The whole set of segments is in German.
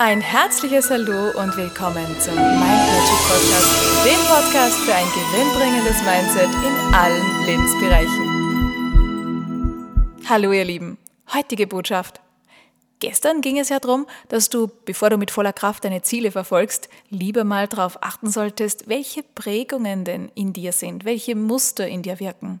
Ein herzliches Hallo und willkommen zum Mind Magic Podcast, dem Podcast für ein gewinnbringendes Mindset in allen Lebensbereichen. Hallo ihr Lieben, heutige Botschaft. Gestern ging es ja darum, dass du, bevor du mit voller Kraft deine Ziele verfolgst, lieber mal darauf achten solltest, welche Prägungen denn in dir sind, welche Muster in dir wirken.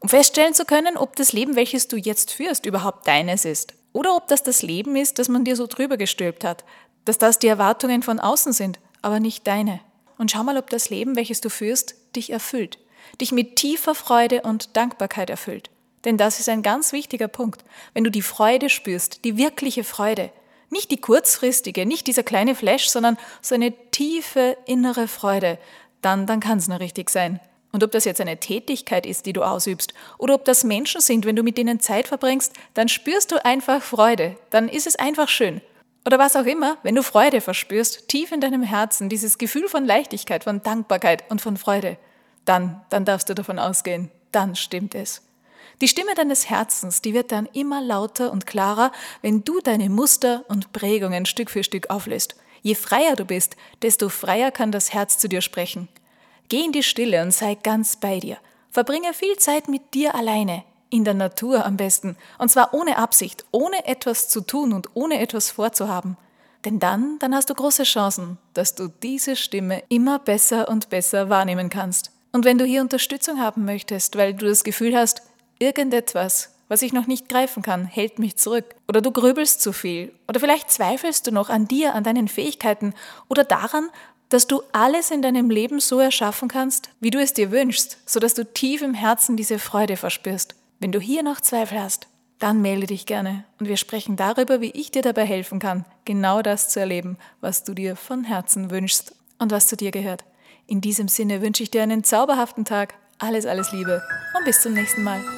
Um feststellen zu können, ob das Leben, welches du jetzt führst, überhaupt deines ist. Oder ob das das Leben ist, das man dir so drüber gestülpt hat, dass das die Erwartungen von außen sind, aber nicht deine. Und schau mal, ob das Leben, welches du führst, dich erfüllt, dich mit tiefer Freude und Dankbarkeit erfüllt. Denn das ist ein ganz wichtiger Punkt. Wenn du die Freude spürst, die wirkliche Freude, nicht die kurzfristige, nicht dieser kleine Flash, sondern so eine tiefe innere Freude, dann, dann kann es nur richtig sein. Und ob das jetzt eine Tätigkeit ist, die du ausübst, oder ob das Menschen sind, wenn du mit denen Zeit verbringst, dann spürst du einfach Freude, dann ist es einfach schön. Oder was auch immer, wenn du Freude verspürst, tief in deinem Herzen, dieses Gefühl von Leichtigkeit, von Dankbarkeit und von Freude, dann, dann darfst du davon ausgehen, dann stimmt es. Die Stimme deines Herzens, die wird dann immer lauter und klarer, wenn du deine Muster und Prägungen Stück für Stück auflöst. Je freier du bist, desto freier kann das Herz zu dir sprechen. Geh in die Stille und sei ganz bei dir. Verbringe viel Zeit mit dir alleine, in der Natur am besten, und zwar ohne Absicht, ohne etwas zu tun und ohne etwas vorzuhaben. Denn dann, dann hast du große Chancen, dass du diese Stimme immer besser und besser wahrnehmen kannst. Und wenn du hier Unterstützung haben möchtest, weil du das Gefühl hast, irgendetwas, was ich noch nicht greifen kann, hält mich zurück, oder du grübelst zu viel, oder vielleicht zweifelst du noch an dir, an deinen Fähigkeiten oder daran, dass du alles in deinem Leben so erschaffen kannst, wie du es dir wünschst, sodass du tief im Herzen diese Freude verspürst. Wenn du hier noch Zweifel hast, dann melde dich gerne und wir sprechen darüber, wie ich dir dabei helfen kann, genau das zu erleben, was du dir von Herzen wünschst und was zu dir gehört. In diesem Sinne wünsche ich dir einen zauberhaften Tag, alles, alles Liebe und bis zum nächsten Mal.